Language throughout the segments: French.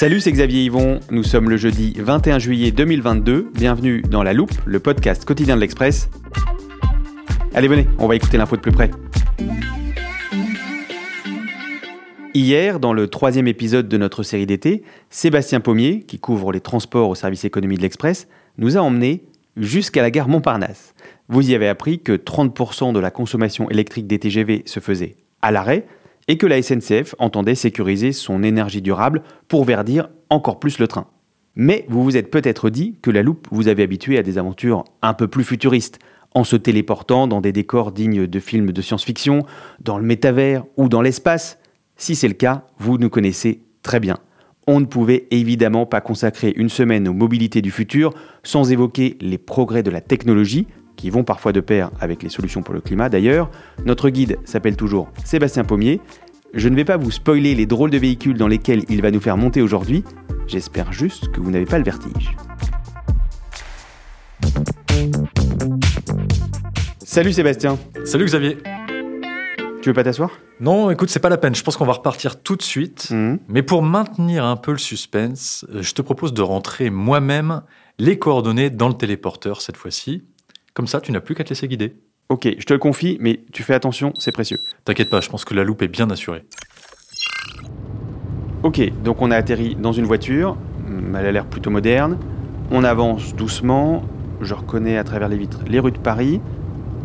Salut, c'est Xavier Yvon. Nous sommes le jeudi 21 juillet 2022. Bienvenue dans La Loupe, le podcast quotidien de l'Express. Allez, venez, on va écouter l'info de plus près. Hier, dans le troisième épisode de notre série d'été, Sébastien Pommier, qui couvre les transports au service économie de l'Express, nous a emmenés jusqu'à la gare Montparnasse. Vous y avez appris que 30% de la consommation électrique des TGV se faisait à l'arrêt et que la SNCF entendait sécuriser son énergie durable pour verdir encore plus le train. Mais vous vous êtes peut-être dit que la loupe vous avait habitué à des aventures un peu plus futuristes, en se téléportant dans des décors dignes de films de science-fiction, dans le métavers ou dans l'espace. Si c'est le cas, vous nous connaissez très bien. On ne pouvait évidemment pas consacrer une semaine aux mobilités du futur sans évoquer les progrès de la technologie, qui vont parfois de pair avec les solutions pour le climat d'ailleurs. Notre guide s'appelle toujours Sébastien Pommier. Je ne vais pas vous spoiler les drôles de véhicules dans lesquels il va nous faire monter aujourd'hui. J'espère juste que vous n'avez pas le vertige. Salut Sébastien. Salut Xavier. Tu veux pas t'asseoir? Non, écoute, c'est pas la peine. Je pense qu'on va repartir tout de suite. Mhm. Mais pour maintenir un peu le suspense, euh, je te propose de rentrer moi-même les coordonnées dans le téléporteur cette fois-ci. Comme ça, tu n'as plus qu'à te laisser guider. Ok, je te le confie, mais tu fais attention, c'est précieux. T'inquiète pas, je pense que la loupe est bien assurée. Ok, donc on a atterri dans une voiture, Hum, elle a l'air plutôt moderne. On avance doucement, je reconnais à travers les vitres les rues de Paris.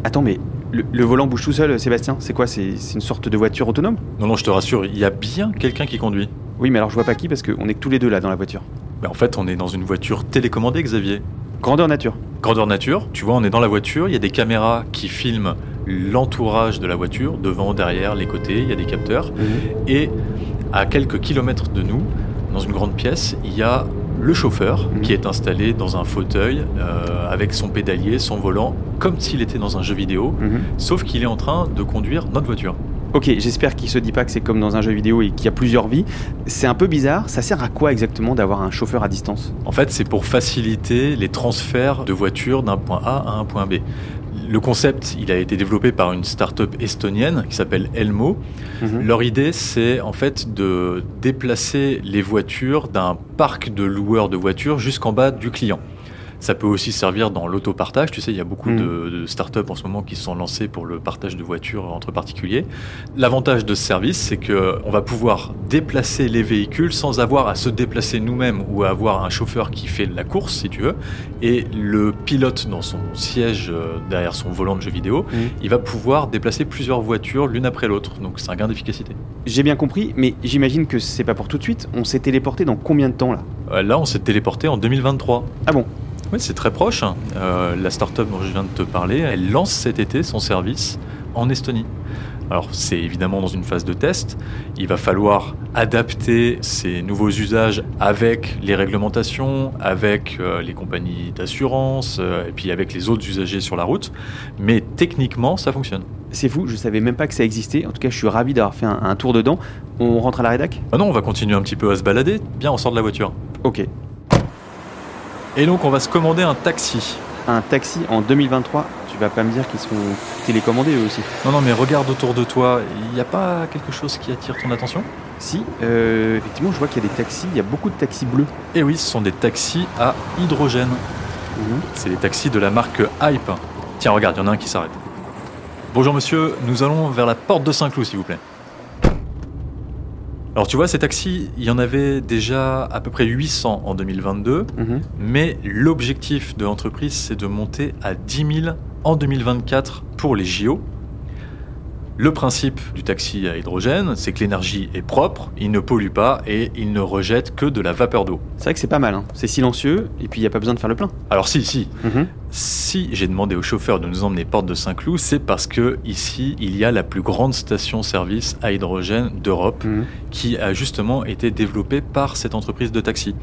Attends, mais le, le volant bouge tout seul, Sébastien C'est quoi C'est une sorte de voiture autonome? Non, non, je te rassure, il y a bien quelqu'un qui conduit. Oui, mais alors je vois pas qui parce qu'on est que tous les deux là dans la voiture. Mais en fait, on est dans une voiture télécommandée, Xavier. Grandeur nature. Grandeur nature, tu vois, on est dans la voiture, il y a des caméras qui filment l'entourage de la voiture, devant, derrière, les côtés, il y a des capteurs. Et à quelques kilomètres de nous, dans une grande pièce, il y a le chauffeur Mhm. qui est installé dans un fauteuil euh, avec son pédalier, son volant, comme s'il était dans un jeu vidéo, Mhm. sauf qu'il est en train de conduire notre voiture. Ok, j'espère qu'il se dit pas que c'est comme dans un jeu vidéo et qu'il y a plusieurs vies. C'est un peu bizarre, ça sert à quoi exactement d'avoir un chauffeur à distance? En fait, c'est pour faciliter les transferts de voitures d'un point A à un point B. Le concept, il a été développé par une start-up estonienne qui s'appelle Elmo. Mhm. Leur idée, c'est en fait de déplacer les voitures d'un parc de loueurs de voitures jusqu'en bas du client. Ça peut aussi servir dans l'autopartage. Tu sais, il y a beaucoup Mhm. de, de startups en ce moment qui se sont lancées pour le partage de voitures entre particuliers. L'avantage de ce service, c'est que on va pouvoir déplacer les véhicules sans avoir à se déplacer nous-mêmes ou à avoir un chauffeur qui fait la course, si tu veux. Et le pilote, dans son siège euh, derrière son volant de jeu vidéo, Mhm. il va pouvoir déplacer plusieurs voitures l'une après l'autre. Donc c'est un gain d'efficacité. J'ai bien compris, mais j'imagine que c'est pas pour tout de suite. On s'est téléporté dans combien de temps là? Euh, Là, on s'est téléporté en 2023. Ah bon? Oui, c'est très proche. hein. Euh, la start-up dont je viens de te parler, elle lance cet été son service en Estonie. Alors, c'est évidemment dans une phase de test. Il va falloir adapter ces nouveaux usages avec les réglementations, avec euh, les compagnies d'assurance, euh, et puis avec les autres usagers sur la route. Mais techniquement, ça fonctionne. C'est fou, je savais même pas que ça existait. En tout cas, je suis ravi d'avoir fait un, un tour dedans. On rentre à la rédac? Ah non, on va continuer un petit peu à se balader. Bien, on sort de la voiture. Ok. Et donc, on va se commander un taxi. Un taxi en 2023, tu vas pas me dire qu'ils sont télécommandés eux aussi. Non, non, mais regarde autour de toi. Il n'y a pas quelque chose qui attire ton attention? Si, euh, effectivement, je vois qu'il y a des taxis, il y a beaucoup de taxis bleus. Eh oui, ce sont des taxis à hydrogène. Mhm. C'est des taxis de la marque Hype. Tiens, regarde, il y en a un qui s'arrête. Bonjour monsieur, nous allons vers la porte de Saint-Cloud, s'il vous plaît. Alors tu vois, ces taxis, il y en avait déjà à peu près 800 en 2022, Mhm. mais l'objectif de l'entreprise, c'est de monter à 10 000 en 2024 pour les JO. Le principe du taxi à hydrogène, c'est que l'énergie est propre, il ne pollue pas et il ne rejette que de la vapeur d'eau. C'est vrai que c'est pas mal, hein. c'est silencieux et puis il n'y a pas besoin de faire le plein. Alors si, si, Mhm. Si j'ai demandé au chauffeur de nous emmener porte de Saint-Cloud, c'est parce que ici, il y a la plus grande station-service à hydrogène d'Europe Mhm. qui a justement été développée par cette entreprise de taxi.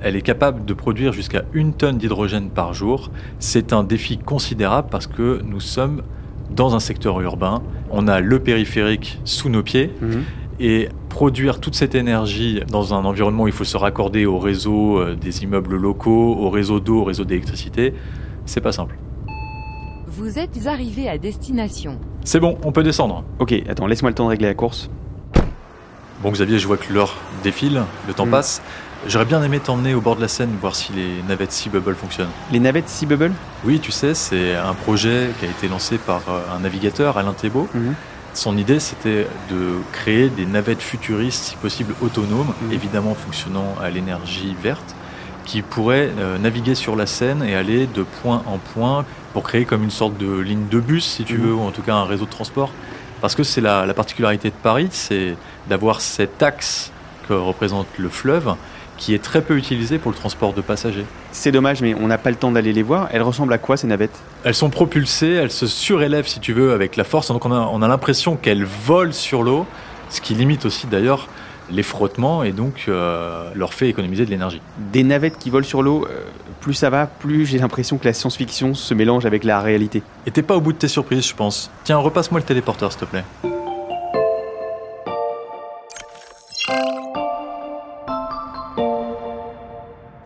Elle est capable de produire jusqu'à une tonne d'hydrogène par jour. C'est un défi considérable parce que nous sommes dans un secteur urbain. On a le périphérique sous nos pieds Mhm. et produire toute cette énergie dans un environnement où il faut se raccorder au réseau euh, des immeubles locaux, au réseau d'eau, au réseau d'électricité, c'est pas simple. Vous êtes arrivé à destination. C'est bon, on peut descendre. Ok, attends, laisse-moi le temps de régler la course. Bon Xavier, je vois que l'heure défile, le temps Mm. passe. J'aurais bien aimé t'emmener au bord de la Seine voir si les navettes Sea Bubble fonctionnent. Les navettes Sea Bubble Oui, tu sais, c'est un projet qui a été lancé par euh, un navigateur, Alain Thébault. Mhm. Son idée, c'était de créer des navettes futuristes, si possible autonomes, Mhm. évidemment fonctionnant à l'énergie verte, qui pourraient euh, naviguer sur la Seine et aller de point en point pour créer comme une sorte de ligne de bus, si tu Mhm. veux, ou en tout cas un réseau de transport. Parce que c'est la, la particularité de Paris, c'est d'avoir cet axe que représente le fleuve, qui est très peu utilisé pour le transport de passagers. C'est dommage, mais on n'a pas le temps d'aller les voir. Elles ressemblent à quoi ces navettes? Elles sont propulsées, elles se surélèvent si tu veux avec la force, donc on a, on a l'impression qu'elles volent sur l'eau, ce qui limite aussi d'ailleurs les frottements et donc euh, leur fait économiser de l'énergie. Des navettes qui volent sur l'eau, euh, plus ça va, plus j'ai l'impression que la science-fiction se mélange avec la réalité. Et t'es pas au bout de tes surprises, je pense. Tiens, repasse-moi le téléporteur, s'il te plaît.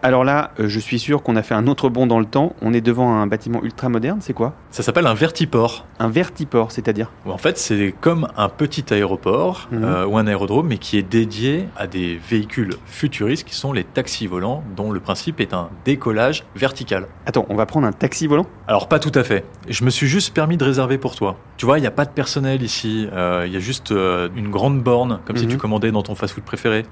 Alors là, euh, je suis sûr qu'on a fait un autre bond dans le temps. On est devant un bâtiment ultra moderne, c'est quoi? Ça s'appelle un vertiport. Un vertiport, c'est-à-dire? En fait, c'est comme un petit aéroport Mhm. euh, ou un aérodrome, mais qui est dédié à des véhicules futuristes qui sont les taxis volants, dont le principe est un décollage vertical. Attends, on va prendre un taxi volant? Alors pas tout à fait. Je me suis juste permis de réserver pour toi. Tu vois, il n'y a pas de personnel ici. Euh, Il y a juste une grande borne, comme si Mhm. tu commandais dans ton fast-food préféré.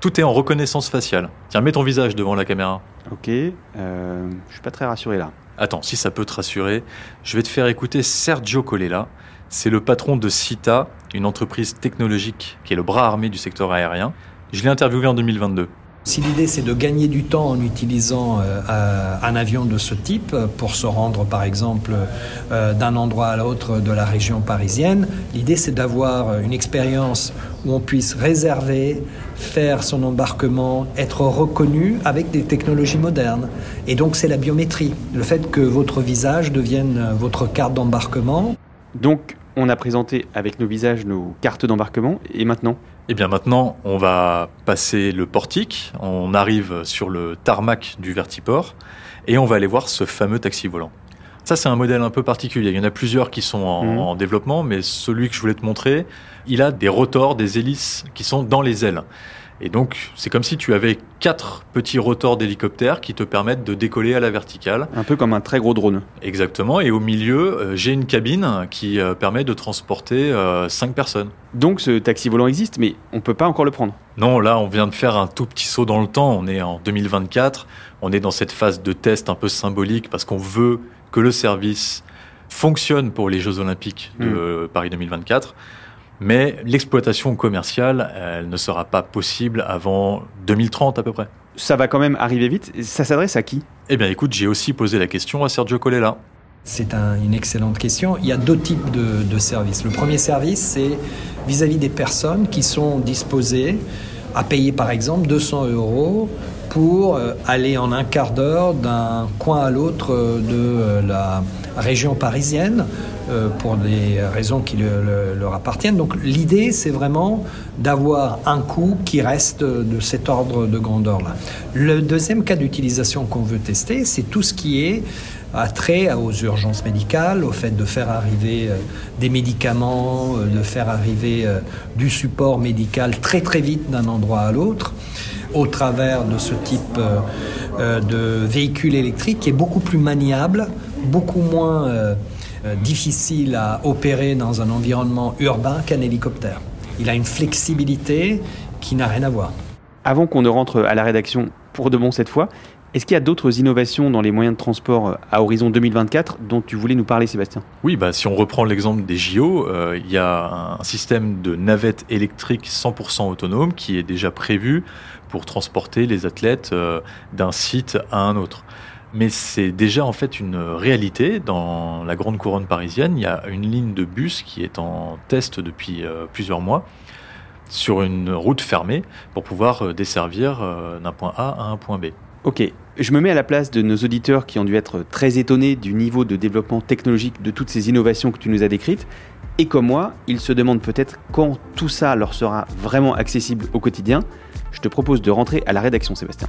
Tout est en reconnaissance faciale. Tiens, mets ton visage devant la caméra. Ok, euh, je suis pas très rassuré là. Attends, si ça peut te rassurer, je vais te faire écouter Sergio Colella. C'est le patron de CITA, une entreprise technologique qui est le bras armé du secteur aérien. Je l'ai interviewé en 2022. Si l'idée c'est de gagner du temps en utilisant euh, euh, un avion de ce type pour se rendre par exemple euh, d'un endroit à l'autre de la région parisienne, l'idée c'est d'avoir une expérience où on puisse réserver, faire son embarquement, être reconnu avec des technologies modernes. Et donc c'est la biométrie, le fait que votre visage devienne votre carte d'embarquement. Donc, on a présenté avec nos visages nos cartes d'embarquement, et maintenant Eh bien maintenant, on va passer le portique, on arrive sur le tarmac du Vertiport et on va aller voir ce fameux taxi volant. Ça, c'est un modèle un peu particulier. Il y en a plusieurs qui sont en, Mhm. en développement, mais celui que je voulais te montrer, il a des rotors, des hélices qui sont dans les ailes. Et donc, c'est comme si tu avais quatre petits rotors d'hélicoptère qui te permettent de décoller à la verticale. Un peu comme un très gros drone. Exactement. Et au milieu, euh, j'ai une cabine qui euh, permet de transporter euh, cinq personnes. Donc, ce taxi volant existe, mais on peut pas encore le prendre. Non, là, on vient de faire un tout petit saut dans le temps. On est en 2024. On est dans cette phase de test un peu symbolique parce qu'on veut que le service fonctionne pour les Jeux Olympiques de Paris 2024. Mais l'exploitation commerciale, elle ne sera pas possible avant 2030 à peu près. Ça va quand même arriver vite. Ça s'adresse à qui? Eh bien, écoute, j'ai aussi posé la question à Sergio Colella. C'est un- une excellente question. Il y a deux types de, de services. Le premier service, c'est vis-à-vis des personnes qui sont disposées à payer par exemple 200 euros pour euh, aller en un quart d'heure d'un coin à l'autre euh, de euh, la région parisienne pour des raisons qui leur appartiennent. Donc l'idée, c'est vraiment d'avoir un coût qui reste de cet ordre de grandeur-là. Le deuxième cas d'utilisation qu'on veut tester, c'est tout ce qui est a trait aux urgences médicales, au fait de faire arriver des médicaments, de faire arriver du support médical très très vite d'un endroit à l'autre au travers de ce type euh, euh, de véhicule électrique qui est beaucoup plus maniable, beaucoup moins euh, difficile à opérer dans un environnement urbain qu'un hélicoptère. Il a une flexibilité qui n'a rien à voir. Avant qu'on ne rentre à la rédaction pour de bon cette fois, est-ce qu'il y a d'autres innovations dans les moyens de transport à horizon 2024 dont tu voulais nous parler, Sébastien? Oui, bah, si on reprend l'exemple des JO, il y a un système de navette électrique 100% autonome qui est déjà prévu pour transporter les athlètes euh, d'un site à un autre. Mais c'est déjà en fait une réalité dans la grande couronne parisienne. Il y a une ligne de bus qui est en test depuis euh, plusieurs mois sur une route fermée pour pouvoir euh, desservir d'un point A à un point B. Ok, je me mets à la place de nos auditeurs qui ont dû être très étonnés du niveau de développement technologique de toutes ces innovations que tu nous as décrites. Et comme moi, ils se demandent peut-être quand tout ça leur sera vraiment accessible au quotidien. Je te propose de rentrer à la rédaction, Sébastien.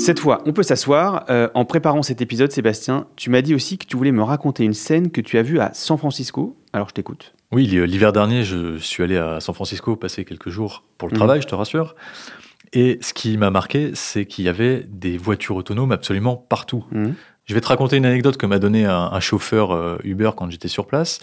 Cette fois, on peut s'asseoir. Euh, en préparant cet épisode, Sébastien, tu m'as dit aussi que tu voulais me raconter une scène que tu as vue à San Francisco. Alors je t'écoute. Oui, l'hiver dernier, je suis allé à San Francisco passer quelques jours pour le mmh. travail, je te rassure. Et ce qui m'a marqué, c'est qu'il y avait des voitures autonomes absolument partout. Mmh. Je vais te raconter une anecdote que m'a donné un, chauffeur euh, Uber quand j'étais sur place.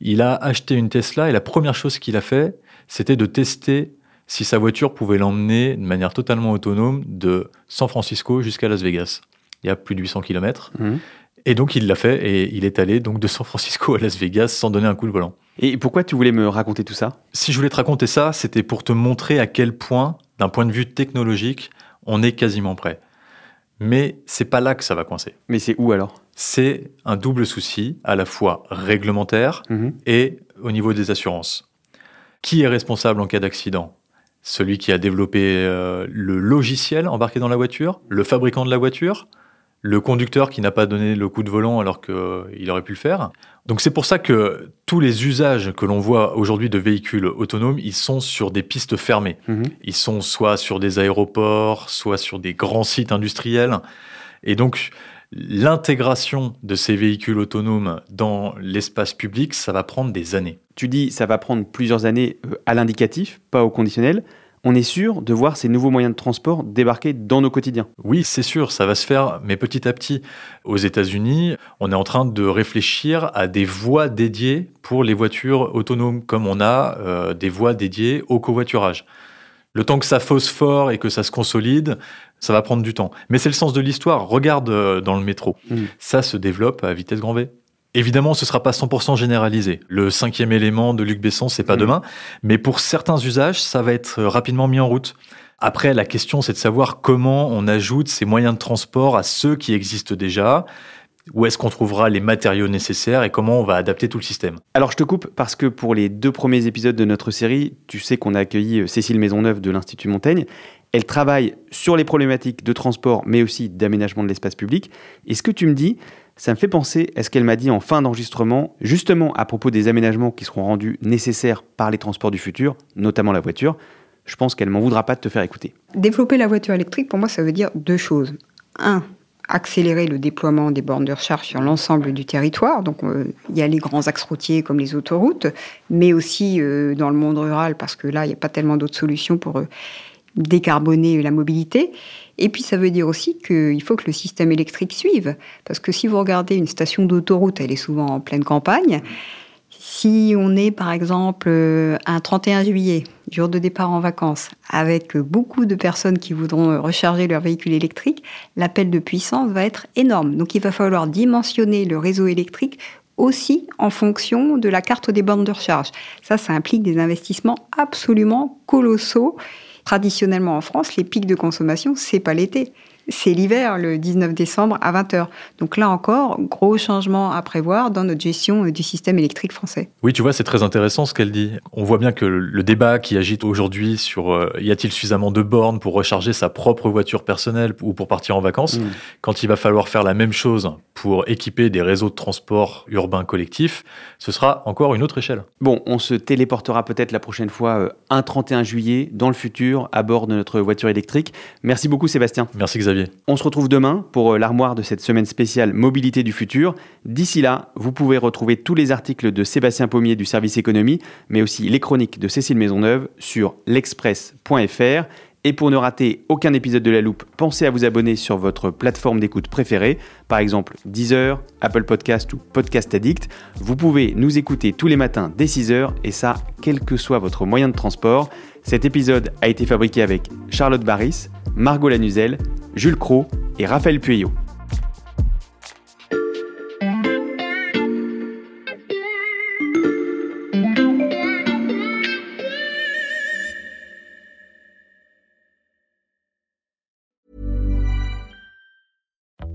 Il a acheté une Tesla et la première chose qu'il a fait, c'était de tester si sa voiture pouvait l'emmener de manière totalement autonome de San Francisco jusqu'à Las Vegas. Il y a plus de 800 km. Mmh. Et donc il l'a fait et il est allé donc de San Francisco à Las Vegas sans donner un coup de volant. Et pourquoi tu voulais me raconter tout ça? Si je voulais te raconter ça, c'était pour te montrer à quel point d'un point de vue technologique, on est quasiment prêt. Mais c'est pas là que ça va coincer. Mais c'est où alors? C'est un double souci, à la fois réglementaire mhm. et au niveau des assurances. Qui est responsable en cas d'accident? Celui qui a développé euh, le logiciel embarqué dans la voiture, le fabricant de la voiture, le conducteur qui n'a pas donné le coup de volant alors qu'il euh, aurait pu le faire. Donc c'est pour ça que tous les usages que l'on voit aujourd'hui de véhicules autonomes, ils sont sur des pistes fermées. Mhm. Ils sont soit sur des aéroports, soit sur des grands sites industriels. Et donc l'intégration de ces véhicules autonomes dans l'espace public, ça va prendre des années. Tu dis ça va prendre plusieurs années euh, à l'indicatif, pas au conditionnel on est sûr de voir ces nouveaux moyens de transport débarquer dans nos quotidiens. Oui, c'est sûr, ça va se faire, mais petit à petit. Aux États-Unis, on est en train de réfléchir à des voies dédiées pour les voitures autonomes, comme on a euh, des voies dédiées au covoiturage. Le temps que ça phosphore et que ça se consolide, ça va prendre du temps. Mais c'est le sens de l'histoire. Regarde euh, dans le métro. Mm. Ça se développe à vitesse grand V. Évidemment, ce ne sera pas 100% généralisé. Le cinquième élément de Luc Besson, c'est pas mm. demain, mais pour certains usages, ça va être rapidement mis en route. Après, la question, c'est de savoir comment on ajoute ces moyens de transport à ceux qui existent déjà. Où est-ce qu'on trouvera les matériaux nécessaires et comment on va adapter tout le système? Alors je te coupe parce que pour les deux premiers épisodes de notre série, tu sais qu'on a accueilli euh, Cécile Maisonneuve de l'Institut Montaigne. Elle travaille sur les problématiques de transport mais aussi d'aménagement de l'espace public. Et ce que tu me dis, ça me fait penser à ce qu'elle m'a dit en fin d'enregistrement, justement à propos des aménagements qui seront rendus nécessaires par les transports du futur, notamment la voiture. Je pense qu'elle m'en voudra pas de te faire écouter. Développer la voiture électrique, pour moi, ça veut dire deux choses. Un, accélérer le déploiement des bornes de recharge sur l'ensemble du territoire. Donc, euh, il y a les grands axes routiers comme les autoroutes, mais aussi euh, dans le monde rural, parce que là, il n'y a pas tellement d'autres solutions pour euh, décarboner la mobilité. Et puis ça veut dire aussi qu'il faut que le système électrique suive. Parce que si vous regardez une station d'autoroute, elle est souvent en pleine campagne. Si on est par exemple euh, un 31 juillet, jour de départ en vacances, avec beaucoup de personnes qui voudront recharger leur véhicule électrique, l'appel de puissance va être énorme. Donc il va falloir dimensionner le réseau électrique aussi en fonction de la carte des bornes de recharge. Ça, ça implique des investissements absolument colossaux. Traditionnellement en France, les pics de consommation, c'est pas l'été c'est l'hiver, le 19 décembre à 20h. Donc là encore, gros changement à prévoir dans notre gestion du système électrique français. Oui, tu vois, c'est très intéressant ce qu'elle dit. On voit bien que le débat qui agite aujourd'hui sur euh, y a-t-il suffisamment de bornes pour recharger sa propre voiture personnelle ou pour partir en vacances, mm. quand il va falloir faire la même chose pour équiper des réseaux de transport urbains collectifs, ce sera encore une autre échelle. Bon, on se téléportera peut-être la prochaine fois euh, un 31 juillet dans le futur à bord de notre voiture électrique. Merci beaucoup Sébastien. Merci Xavier. On se retrouve demain pour euh, l'armoire de cette semaine spéciale Mobilité du futur. D'ici là, vous pouvez retrouver tous les articles de Sébastien Pommier du service économie, mais aussi les chroniques de Cécile Maisonneuve sur l'express.fr. Et pour ne rater aucun épisode de La Loupe, pensez à vous abonner sur votre plateforme d'écoute préférée, par exemple Deezer, Apple Podcast ou Podcast Addict. Vous pouvez nous écouter tous les matins dès 6h et ça, quel que soit votre moyen de transport. Cet épisode a été fabriqué avec Charlotte Barris, Margot Lanuzel, Jules Cro et Raphaël Pueyo.